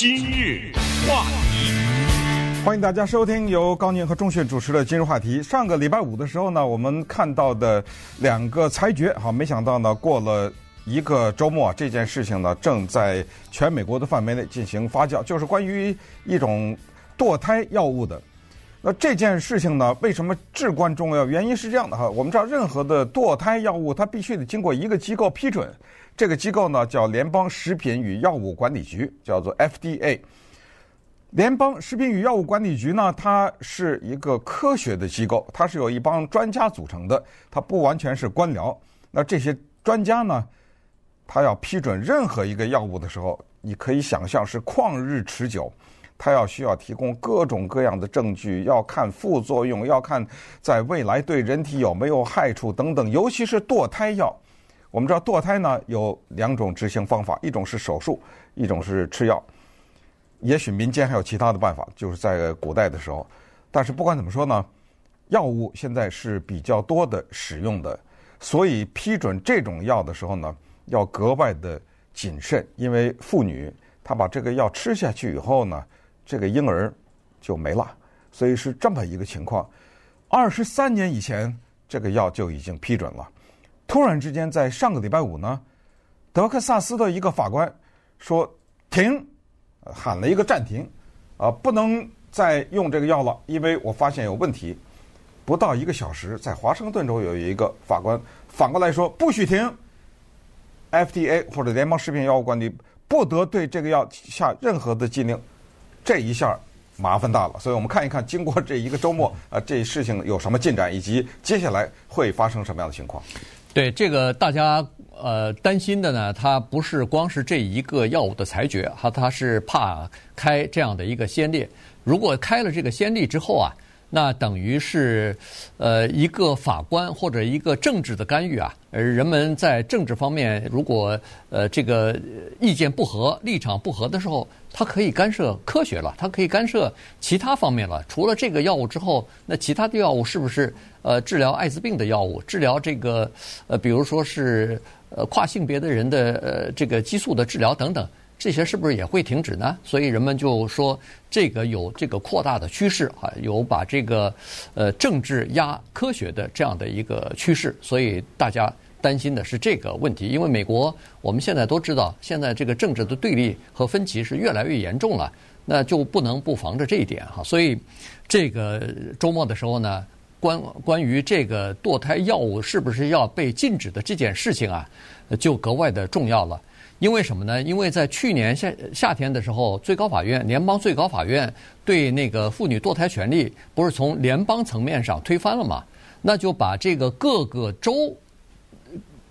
今日话题，欢迎大家收听由高宁和钟迅主持的今日话题。上个礼拜五的时候呢，我们看到的两个裁决，好，没想到呢，过了一个周末，这件事情呢，正在全美国的范围内进行发酵，就是关于一种堕胎药物的。那这件事情呢，为什么至关重要？原因是这样的哈，我们知道任何的堕胎药物，它必须得经过一个机构批准。这个机构呢叫联邦食品与药物管理局，叫做 FDA。联邦食品与药物管理局呢，它是一个科学的机构，它是由一帮专家组成的，它不完全是官僚。那这些专家呢，他要批准任何一个药物的时候，你可以想象是旷日持久，他要需要提供各种各样的证据，要看副作用，要看在未来对人体有没有害处等等，尤其是堕胎药。我们知道堕胎呢有两种执行方法，一种是手术，一种是吃药。也许民间还有其他的办法，就是在古代的时候。但是不管怎么说呢，药物现在是比较多的使用的，所以批准这种药的时候呢，要格外的谨慎，因为妇女她把这个药吃下去以后呢，这个婴儿就没了。所以是这么一个情况。二十三年以前，这个药就已经批准了。突然之间，在上个礼拜五呢，德克萨斯的一个法官说停，喊了一个暂停，啊，不能再用这个药了，因为我发现有问题。不到一个小时，在华盛顿州有一个法官反过来说不许停，FDA 或者联邦食品药物管理不得对这个药下任何的禁令。这一下麻烦大了，所以我们看一看，经过这一个周末，啊，这事情有什么进展，以及接下来会发生什么样的情况。对这个大家呃担心的呢，它不是光是这一个药物的裁决，哈，它是怕开这样的一个先例。如果开了这个先例之后啊，那等于是呃一个法官或者一个政治的干预啊，而人们在政治方面如果呃这个意见不合、立场不合的时候，他可以干涉科学了，他可以干涉其他方面了。除了这个药物之后，那其他的药物是不是？呃，治疗艾滋病的药物，治疗这个呃，比如说是呃跨性别的人的呃这个激素的治疗等等，这些是不是也会停止呢？所以人们就说这个有这个扩大的趋势啊，有把这个呃政治压科学的这样的一个趋势，所以大家担心的是这个问题，因为美国我们现在都知道，现在这个政治的对立和分歧是越来越严重了，那就不能不防着这一点哈。所以这个周末的时候呢。关关于这个堕胎药物是不是要被禁止的这件事情啊，就格外的重要了。因为什么呢？因为在去年夏夏天的时候，最高法院联邦最高法院对那个妇女堕胎权利不是从联邦层面上推翻了嘛？那就把这个各个州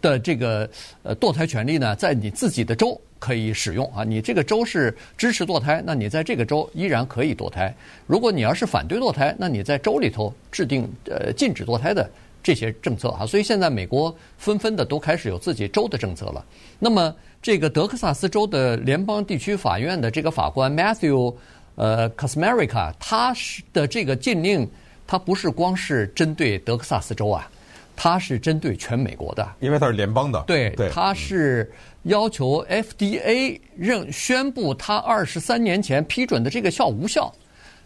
的这个呃堕胎权利呢，在你自己的州。可以使用啊！你这个州是支持堕胎，那你在这个州依然可以堕胎。如果你要是反对堕胎，那你在州里头制定呃禁止堕胎的这些政策啊。所以现在美国纷纷的都开始有自己州的政策了。那么这个德克萨斯州的联邦地区法院的这个法官 Matthew 呃 Casmarica，他是的这个禁令，他不是光是针对德克萨斯州啊，他是针对全美国的，因为它是联邦的。对，他是。要求 FDA 认宣布他二十三年前批准的这个效无效，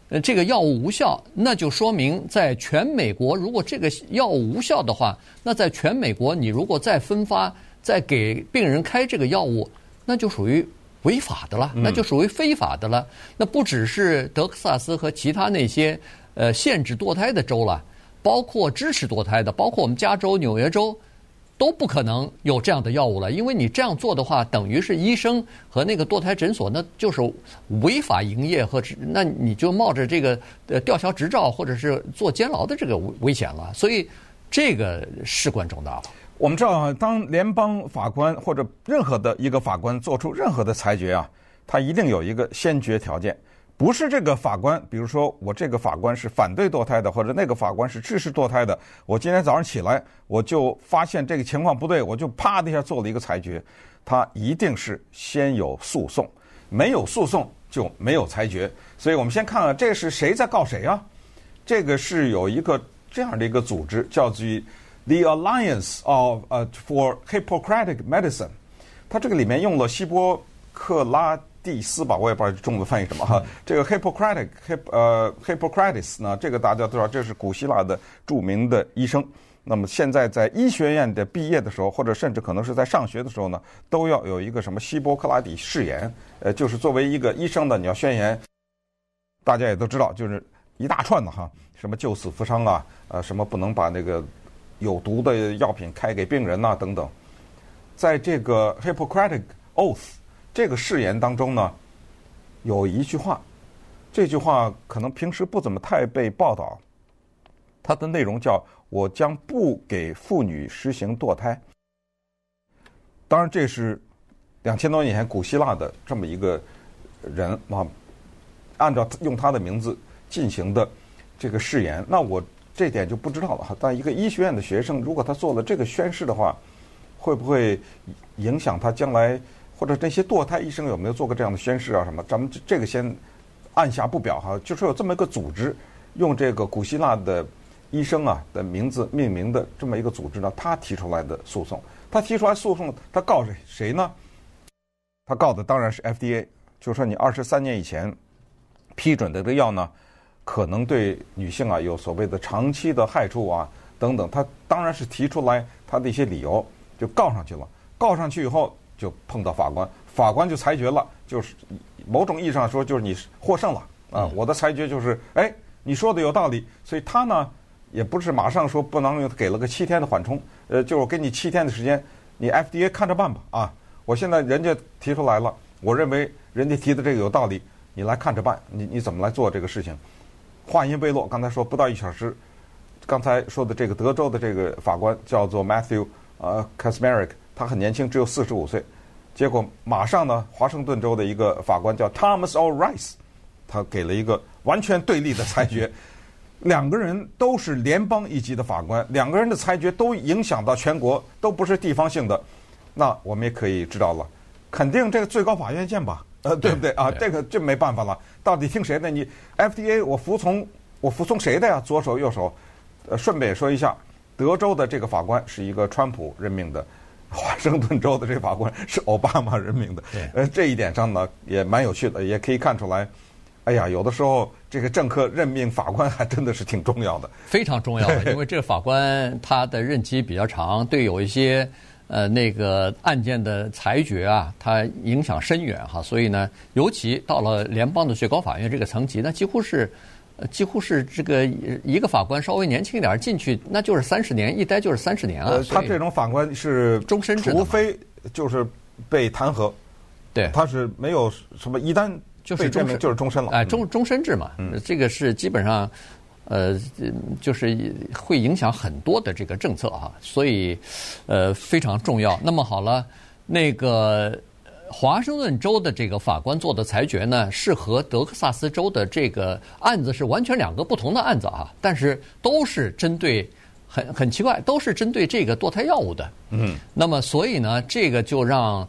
呃，这个药物无效，那就说明在全美国，如果这个药物无效的话，那在全美国你如果再分发、再给病人开这个药物，那就属于违法的了，那就属于非法的了。那不只是德克萨斯和其他那些呃限制堕胎的州了，包括支持堕胎的，包括我们加州、纽约州。都不可能有这样的药物了，因为你这样做的话，等于是医生和那个堕胎诊所，那就是违法营业和那你就冒着这个吊销执照或者是坐监牢的这个危险了。所以这个事关重大了。我们知道，当联邦法官或者任何的一个法官做出任何的裁决啊，他一定有一个先决条件。不是这个法官，比如说我这个法官是反对堕胎的，或者那个法官是支持堕胎的。我今天早上起来，我就发现这个情况不对，我就啪的一下做了一个裁决。他一定是先有诉讼，没有诉讼就没有裁决。所以我们先看看这是谁在告谁啊？这个是有一个这样的一个组织，叫做 The Alliance of 呃 for Hippocratic Medicine。它这个里面用了希波克拉蒂斯吧，我也不知道中文翻译什么哈。这个 Hippocratic Hip 呃 Hippocrates 呢，这个大家都知道，这是古希腊的著名的医生。那么现在在医学院的毕业的时候，或者甚至可能是在上学的时候呢，都要有一个什么希波克拉底誓言，呃，就是作为一个医生的，你要宣言。大家也都知道，就是一大串的哈，什么救死扶伤啊，呃，什么不能把那个有毒的药品开给病人呐、啊，等等。在这个 Hippocratic Oath 这个誓言当中呢，有一句话，这句话可能平时不怎么太被报道，它的内容叫。我将不给妇女实行堕胎。当然，这是两千多年前古希腊的这么一个人啊，按照用他的名字进行的这个誓言。那我这点就不知道了哈。但一个医学院的学生，如果他做了这个宣誓的话，会不会影响他将来？或者那些堕胎医生有没有做过这样的宣誓啊？什么？咱们这个先按下不表哈。就说有这么一个组织，用这个古希腊的。医生啊的名字命名的这么一个组织呢，他提出来的诉讼，他提出来诉讼，他告谁谁呢？他告的当然是 FDA，就说你二十三年以前批准的这个药呢，可能对女性啊有所谓的长期的害处啊等等，他当然是提出来他的一些理由，就告上去了。告上去以后就碰到法官，法官就裁决了，就是某种意义上说就是你获胜了啊，我的裁决就是哎你说的有道理，所以他呢。也不是马上说不能用给了个七天的缓冲，呃，就是我给你七天的时间，你 FDA 看着办吧啊！我现在人家提出来了，我认为人家提的这个有道理，你来看着办，你你怎么来做这个事情？话音未落，刚才说不到一小时，刚才说的这个德州的这个法官叫做 Matthew 呃 Kacsmaryk，他很年轻，只有四十五岁，结果马上呢，华盛顿州的一个法官叫 Thomas O. Rice，他给了一个完全对立的裁决。两个人都是联邦一级的法官，两个人的裁决都影响到全国，都不是地方性的。那我们也可以知道了，肯定这个最高法院见吧？呃，对不对啊？这个这没办法了，到底听谁的？你 FDA 我服从我服从谁的呀？左手右手。呃，顺便也说一下，德州的这个法官是一个川普任命的，华盛顿州的这法官是奥巴马任命的。对。呃，这一点上呢也蛮有趣的，也可以看出来。哎呀，有的时候这个政客任命法官还真的是挺重要的，非常重要的，因为这个法官他的任期比较长，对有一些呃那个案件的裁决啊，他影响深远哈。所以呢，尤其到了联邦的最高法院这个层级，那几乎是几乎是这个一个法官稍微年轻一点进去，那就是三十年，一待就是三十年啊。他这种法官是终身制，除非就是被弹劾，对，他是没有什么一旦。就是终身，就是终身了。哎，终终身制嘛，嗯、这个是基本上，呃，就是会影响很多的这个政策哈，所以呃非常重要。那么好了，那个华盛顿州的这个法官做的裁决呢，是和德克萨斯州的这个案子是完全两个不同的案子啊，但是都是针对很很奇怪，都是针对这个堕胎药物的。嗯，那么所以呢，这个就让。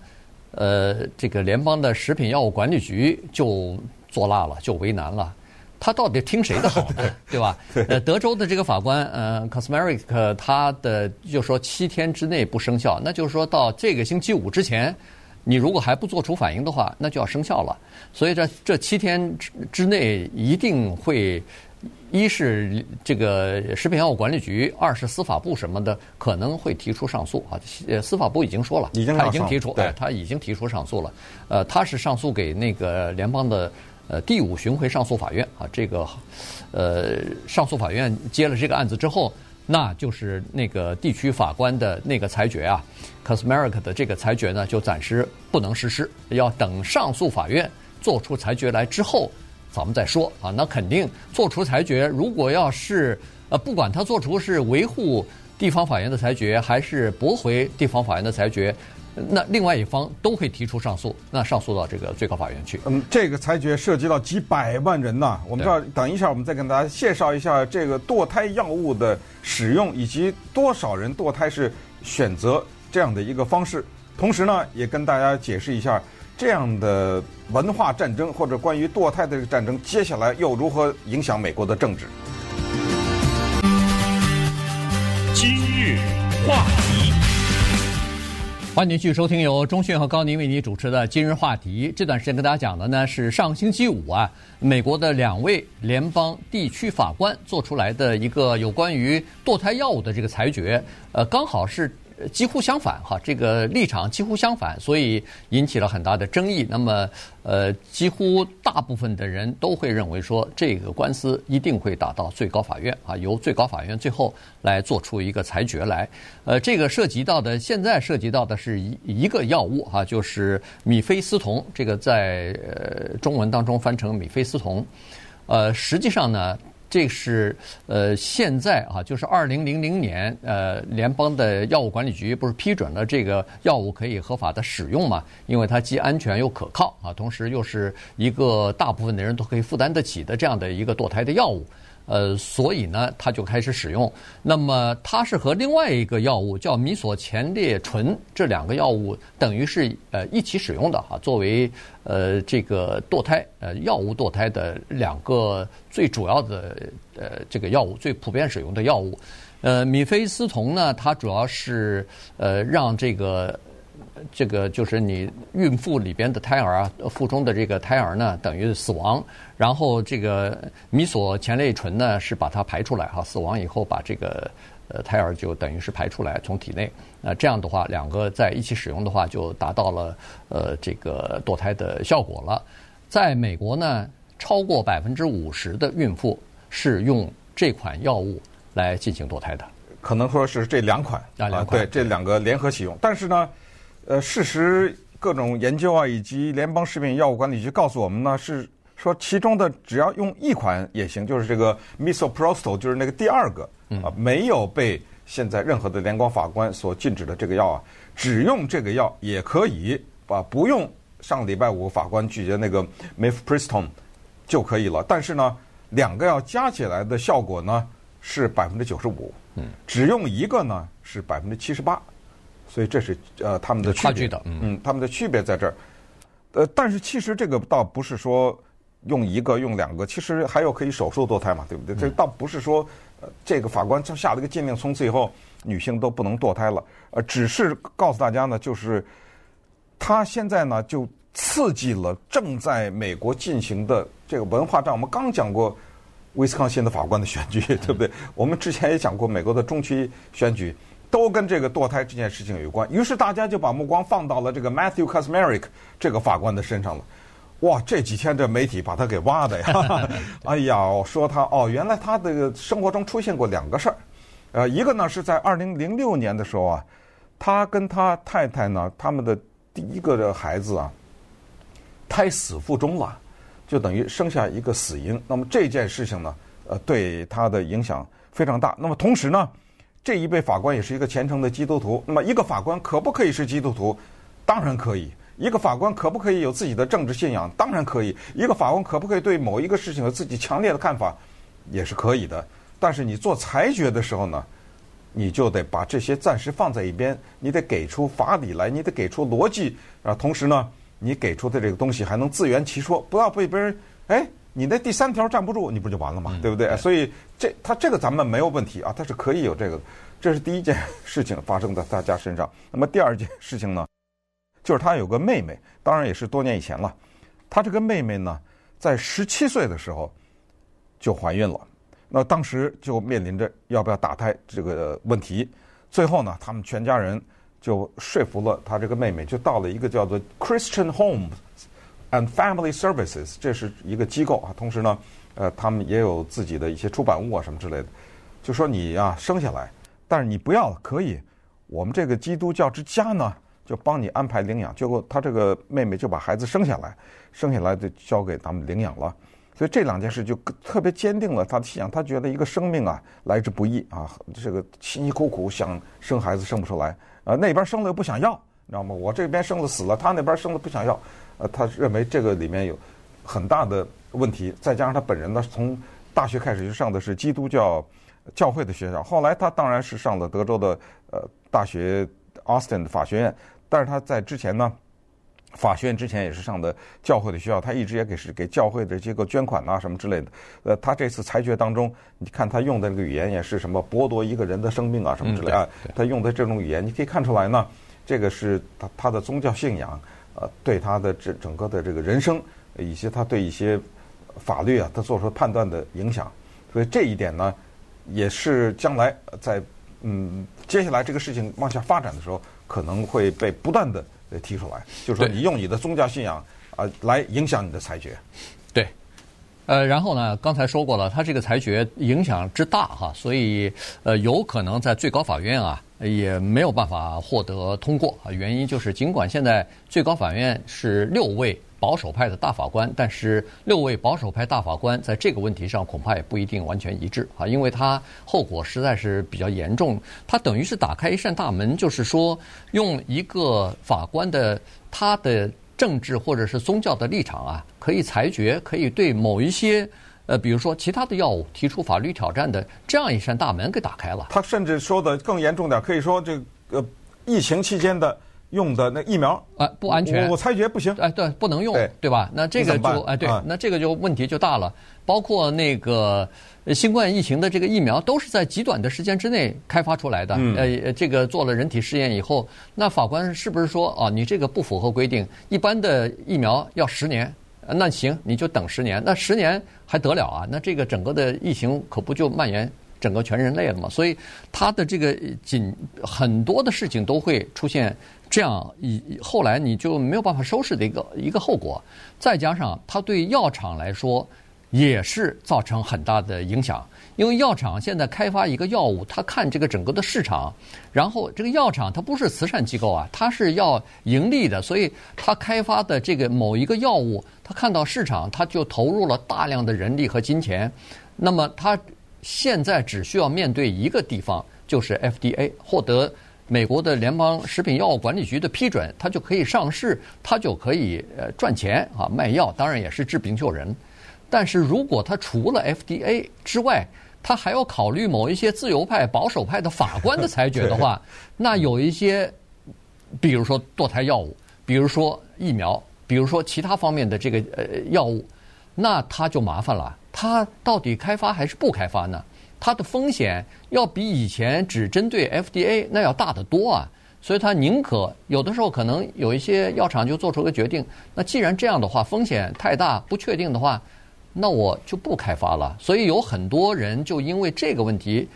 呃，这个联邦的食品药物管理局就作辣了，就为难了。他到底听谁的好呢？对吧？呃，德州的这个法官，呃，Kacsmaryk，他的就说七天之内不生效，那就是说到这个星期五之前，你如果还不做出反应的话，那就要生效了。所以这这七天之之内一定会。一是这个食品药物管理局，二是司法部什么的可能会提出上诉啊。呃，司法部已经说了，已经他已经提出，哎，他已经提出上诉了。呃，他是上诉给那个联邦的呃第五巡回上诉法院啊。这个呃上诉法院接了这个案子之后，那就是那个地区法官的那个裁决啊，Cosmeric 的这个裁决呢，就暂时不能实施，要等上诉法院做出裁决来之后。咱们再说啊，那肯定做出裁决。如果要是呃，不管他做出是维护地方法院的裁决，还是驳回地方法院的裁决，那另外一方都会提出上诉，那上诉到这个最高法院去。嗯，这个裁决涉及到几百万人呐。我们知道，等一下我们再跟大家介绍一下这个堕胎药物的使用，以及多少人堕胎是选择这样的一个方式。同时呢，也跟大家解释一下。这样的文化战争或者关于堕胎的这个战争，接下来又如何影响美国的政治？今日话题，欢迎继续收听由中讯和高宁为您主持的今日话题。这段时间跟大家讲的呢是上星期五啊，美国的两位联邦地区法官做出来的一个有关于堕胎药物的这个裁决，呃，刚好是。几乎相反哈，这个立场几乎相反，所以引起了很大的争议。那么，呃，几乎大部分的人都会认为说，这个官司一定会打到最高法院啊，由最高法院最后来做出一个裁决来。呃，这个涉及到的，现在涉及到的是一一个药物哈，就是米非司酮，这个在呃中文当中翻成米非司酮。呃，实际上呢。这是呃，现在啊，就是二零零零年，呃，联邦的药物管理局不是批准了这个药物可以合法的使用嘛？因为它既安全又可靠啊，同时又是一个大部分的人都可以负担得起的这样的一个堕胎的药物。呃，所以呢，他就开始使用。那么，它是和另外一个药物叫米索前列醇，这两个药物等于是呃一起使用的哈，作为呃这个堕胎呃药物堕胎的两个最主要的呃这个药物，最普遍使用的药物。呃，米非司酮呢，它主要是呃让这个。这个就是你孕妇里边的胎儿啊，腹中的这个胎儿呢，等于死亡。然后这个米索前列醇呢，是把它排出来哈，死亡以后把这个呃胎儿就等于是排出来从体内。那这样的话，两个在一起使用的话，就达到了呃这个堕胎的效果了。在美国呢，超过百分之五十的孕妇是用这款药物来进行堕胎的。可能说是这两款啊，两款，对，这两个联合使用，但是呢。呃，事实各种研究啊，以及联邦食品药物管理局告诉我们呢，是说其中的只要用一款也行，就是这个 misoprostol，就是那个第二个啊，没有被现在任何的联邦法官所禁止的这个药啊，只用这个药也可以，啊，不用上礼拜五法官拒绝那个 mifepristone 就可以了。但是呢，两个药加起来的效果呢是百分之九十五，嗯，只用一个呢是百分之七十八。所以这是呃他们的区别，嗯，他们的区别在这儿。呃，但是其实这个倒不是说用一个用两个，其实还有可以手术堕胎嘛，对不对？这倒不是说呃这个法官就下了一个禁令，从此以后女性都不能堕胎了。呃，只是告诉大家呢，就是他现在呢就刺激了正在美国进行的这个文化战。我们刚讲过威斯康辛的法官的选举，对不对？我们之前也讲过美国的中期选举。都跟这个堕胎这件事情有关，于是大家就把目光放到了这个 Matthew Kacsmaryk 这个法官的身上了。哇，这几天这媒体把他给挖的呀！哎呀，说他哦，原来他的生活中出现过两个事儿，呃，一个呢是在二零零六年的时候啊，他跟他太太呢，他们的第一个的孩子啊，胎死腹中了，就等于生下一个死婴。那么这件事情呢，呃，对他的影响非常大。那么同时呢，这一位法官也是一个虔诚的基督徒。那么，一个法官可不可以是基督徒？当然可以。一个法官可不可以有自己的政治信仰？当然可以。一个法官可不可以对某一个事情有自己强烈的看法？也是可以的。但是你做裁决的时候呢，你就得把这些暂时放在一边，你得给出法理来，你得给出逻辑啊。同时呢，你给出的这个东西还能自圆其说，不要被别人哎。你那第三条站不住，你不就完了吗？对不对？所以这他这个咱们没有问题啊，他是可以有这个，这是第一件事情发生在大家身上。那么第二件事情呢，就是他有个妹妹，当然也是多年以前了。他这个妹妹呢，在十七岁的时候就怀孕了，那当时就面临着要不要打胎这个问题。最后呢，他们全家人就说服了他这个妹妹，就到了一个叫做 Christian Home。And Family Services，这是一个机构啊。同时呢，呃，他们也有自己的一些出版物啊什么之类的。就说你、啊、生下来，但是你不要可以，我们这个基督教之家呢就帮你安排领养。结果他这个妹妹就把孩子生下来，生下来就交给他们领养了。所以这两件事就特别坚定了他的信仰。他觉得一个生命啊来之不易啊，这个辛辛苦苦想生孩子生不出来，呃，那边生了又不想要，你知道吗？我这边生了死了，他那边生了不想要。呃，他认为这个里面有很大的问题，再加上他本人呢，从大学开始就上的是基督教教会的学校，后来他当然是上了德州的呃大学 Austin 的法学院，但是他在之前呢，法学院之前也是上的教会的学校，他一直也给是给教会的这个捐款呐、啊、什么之类的。呃，他这次裁决当中，你看他用的那个语言也是什么剥夺一个人的生命啊什么之类的，他用的这种语言，你可以看出来呢。这个是他他的宗教信仰，呃，对他的这整个的这个人生，以及他对一些法律啊，他做出判断的影响。所以这一点呢，也是将来在嗯接下来这个事情往下发展的时候，可能会被不断的提出来，就是说你用你的宗教信仰啊来影响你的裁决。对。呃，然后呢，刚才说过了，他这个裁决影响之大哈，所以呃，有可能在最高法院啊也没有办法获得通过啊。原因就是，尽管现在最高法院是六位保守派的大法官，但是六位保守派大法官在这个问题上恐怕也不一定完全一致啊，因为他后果实在是比较严重，他等于是打开一扇大门，就是说用一个法官的他的。政治或者是宗教的立场啊，可以裁决，可以对某一些呃，比如说其他的药物提出法律挑战的这样一扇大门给打开了。他甚至说的更严重点，可以说这个疫情期间的用的那疫苗啊不安全，我，我裁决不行，哎对，不能用，对，对吧？那这个就哎对，那这个就问题就大了，包括那个。新冠疫情的这个疫苗都是在极短的时间之内开发出来的。嗯。呃，这个做了人体试验以后，那法官是不是说啊，你这个不符合规定？一般的疫苗要十年，那行，你就等十年。那十年还得了啊？那这个整个的疫情可不就蔓延整个全人类了吗？所以它的这个紧很多的事情都会出现这样，以后来你就没有办法收拾的一个一个后果。再加上它对药厂来说。也是造成很大的影响，因为药厂现在开发一个药物，他看这个整个的市场，然后这个药厂它不是慈善机构啊，它是要盈利的，所以它开发的这个某一个药物，它看到市场，它就投入了大量的人力和金钱。那么它现在只需要面对一个地方，就是 FDA，获得美国的联邦食品药物管理局的批准，它就可以上市，它就可以呃赚钱啊，卖药，当然也是治病救人。但是如果它除了 FDA 之外，他还要考虑某一些自由派、保守派的法官的裁决的话，那有一些，比如说堕胎药物，比如说疫苗，比如说其他方面的这个呃药物，那他就麻烦了。他到底开发还是不开发呢？他的风险要比以前只针对 FDA 那要大得多啊！所以他宁可有的时候可能有一些药厂就做出个决定，那既然这样的话，风险太大、不确定的话。那我就不开发了，所以有很多人就因为这个问题，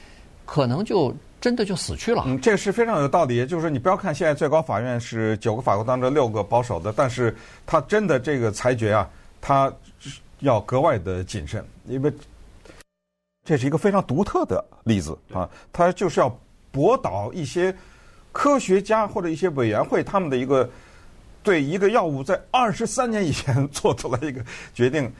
可能就真的就死去了。嗯，这是非常有道理。就是你不要看现在最高法院是九个法官当中六个保守的，但是他真的这个裁决啊，他要格外的谨慎，因为这是一个非常独特的例子啊。他就是要驳倒一些科学家或者一些委员会他们的一个对一个药物在二十三年以前 做出来一个决定。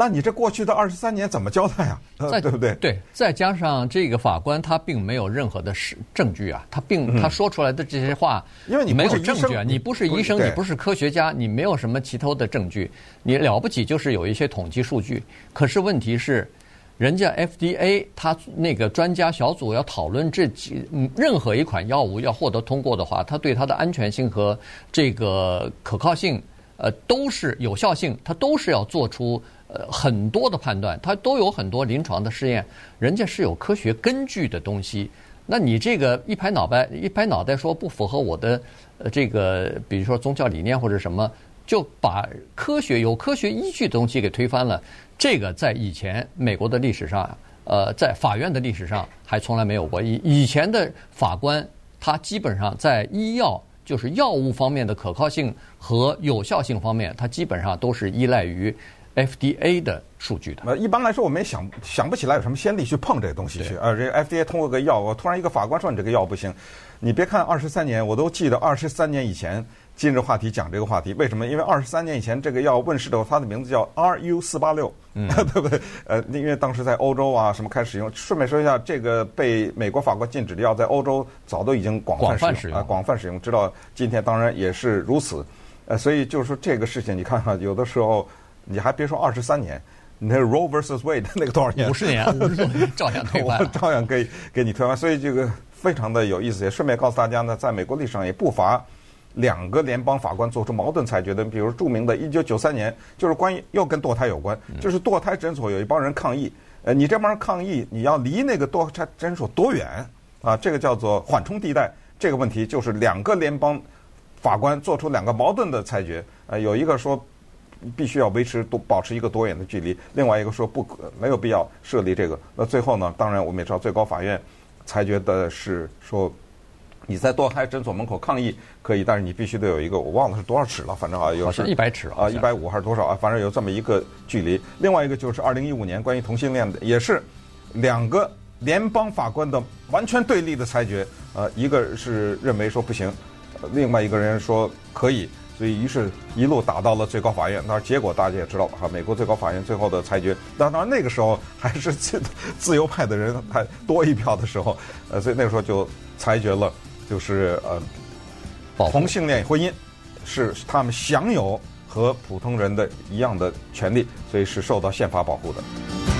那你这过去的二十三年怎么交代啊？再 对不对？对，再加上这个法官他并没有任何的实证据啊，他并他说出来的这些话，因为你没有证据啊，你不是医生，你不是科学家，你没有什么其他的证据，你了不起就是有一些统计数据。可是问题是，人家 FDA 他那个专家小组要讨论这几任何一款药物要获得通过的话，他对它的安全性和这个可靠性，呃，都是有效性，它都是要做出。呃，很多的判断，它都有很多临床的试验，人家是有科学根据的东西。那你这个一拍脑袋，一拍脑袋说不符合我的呃这个，比如说宗教理念或者什么，就把科学有科学依据的东西给推翻了。这个在以前美国的历史上，呃，在法院的历史上还从来没有过。以以前的法官，他基本上在医药就是药物方面的可靠性和有效性方面，他基本上都是依赖于。FDA 的数据的，呃，一般来说，我们也想想不起来有什么先例去碰这个东西去。呃，这 FDA 通过个药，我突然一个法官说你这个药不行，你别看二十三年，我都记得二十三年以前今日话题讲这个话题，为什么？因为二十三年以前这个药问世的时候，它的名字叫 RU 四八六，对不对？呃，因为当时在欧洲啊什么开始使用。顺便说一下，这个被美国法官禁止的药，在欧洲早都已经广泛使用啊，广泛使用，直到今天当然也是如此。呃，所以就是说这个事情，你看看有的时候。你还别说二十三年，你那 Roe versus Wade 那个多少年？五十年，五十年照样推翻，照样给给你推翻。所以这个非常的有意思。也顺便告诉大家呢，在美国历史上也不乏两个联邦法官做出矛盾裁决的，比如著名的一九九三年，就是关于又跟堕胎有关，就是堕胎诊所有一帮人抗议，呃，你这帮人抗议，你要离那个堕胎诊所多远啊？这个叫做缓冲地带。这个问题就是两个联邦法官做出两个矛盾的裁决，呃，有一个说必须要维持多保持一个多远的距离，另外一个说不可没有必要设立这个。那最后呢，当然我们也知道最高法院裁决的是说。你在多开诊所门口抗议可以，但是你必须得有一个，我忘了是多少尺了，反正啊，有是一百尺啊，一百五还是多少啊？反正有这么一个距离。另外一个就是二零一五年关于同性恋的，也是两个联邦法官的完全对立的裁决。呃，一个是认为说不行，另外一个人说可以，所以于是一路打到了最高法院。那结果大家也知道哈，美国最高法院最后的裁决，当然那个时候还是自自由派的人还多一票的时候，呃，所以那个时候就裁决了。就是呃，同性恋婚姻是他们享有和普通人的一样的权利，所以是受到宪法保护的。